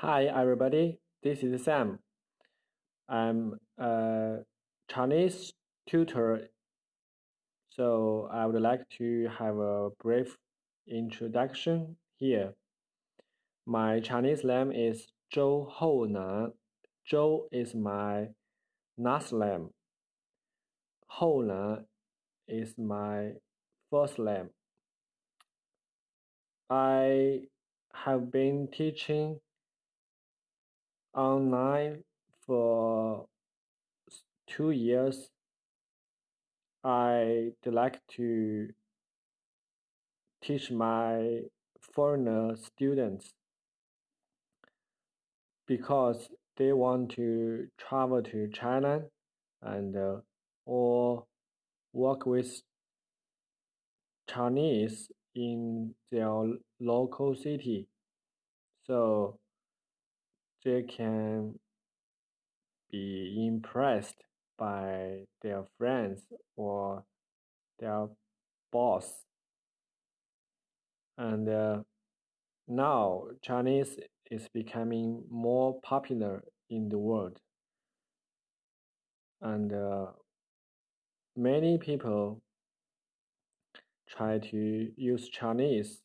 Hi, everybody. This is Sam. I'm a Chinese tutor, so I would like to have a brief introduction here. My Chinese name is Zhou Hounan. Zhou is my last name. Hounan is my first name. I have been teaching online for two years. I'd like to teach my foreigner students because they want to travel to China and uh, or work with Chinese in their local city so they can be impressed by their friends or their boss. And uh, now Chinese is becoming more popular in the world. And uh, many people try to use Chinese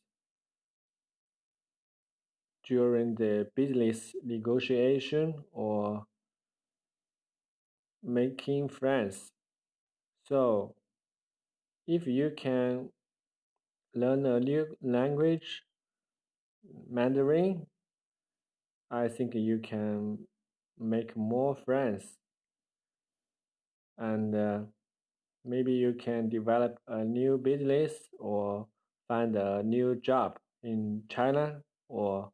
during the business negotiation or making friends. So, if you can learn a new language, Mandarin, I think you can make more friends and uh, maybe you can develop a new business or find a new job in China or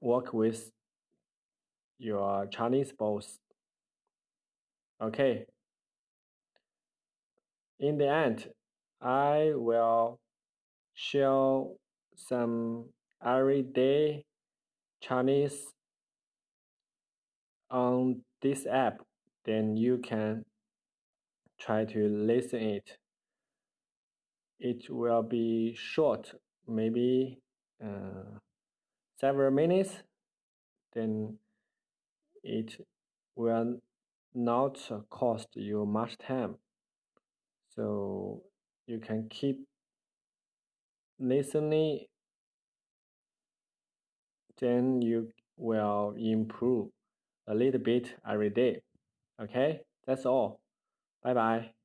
work with your Chinese boss. Okay. In the end, I will share some everyday Chinese on this app. Then you can try to listen it. It will be short, maybe uh, several minutes. Then it will not cost you much time. So you can keep listening, then you will improve a little bit every day. Okay, that's all. Bye bye.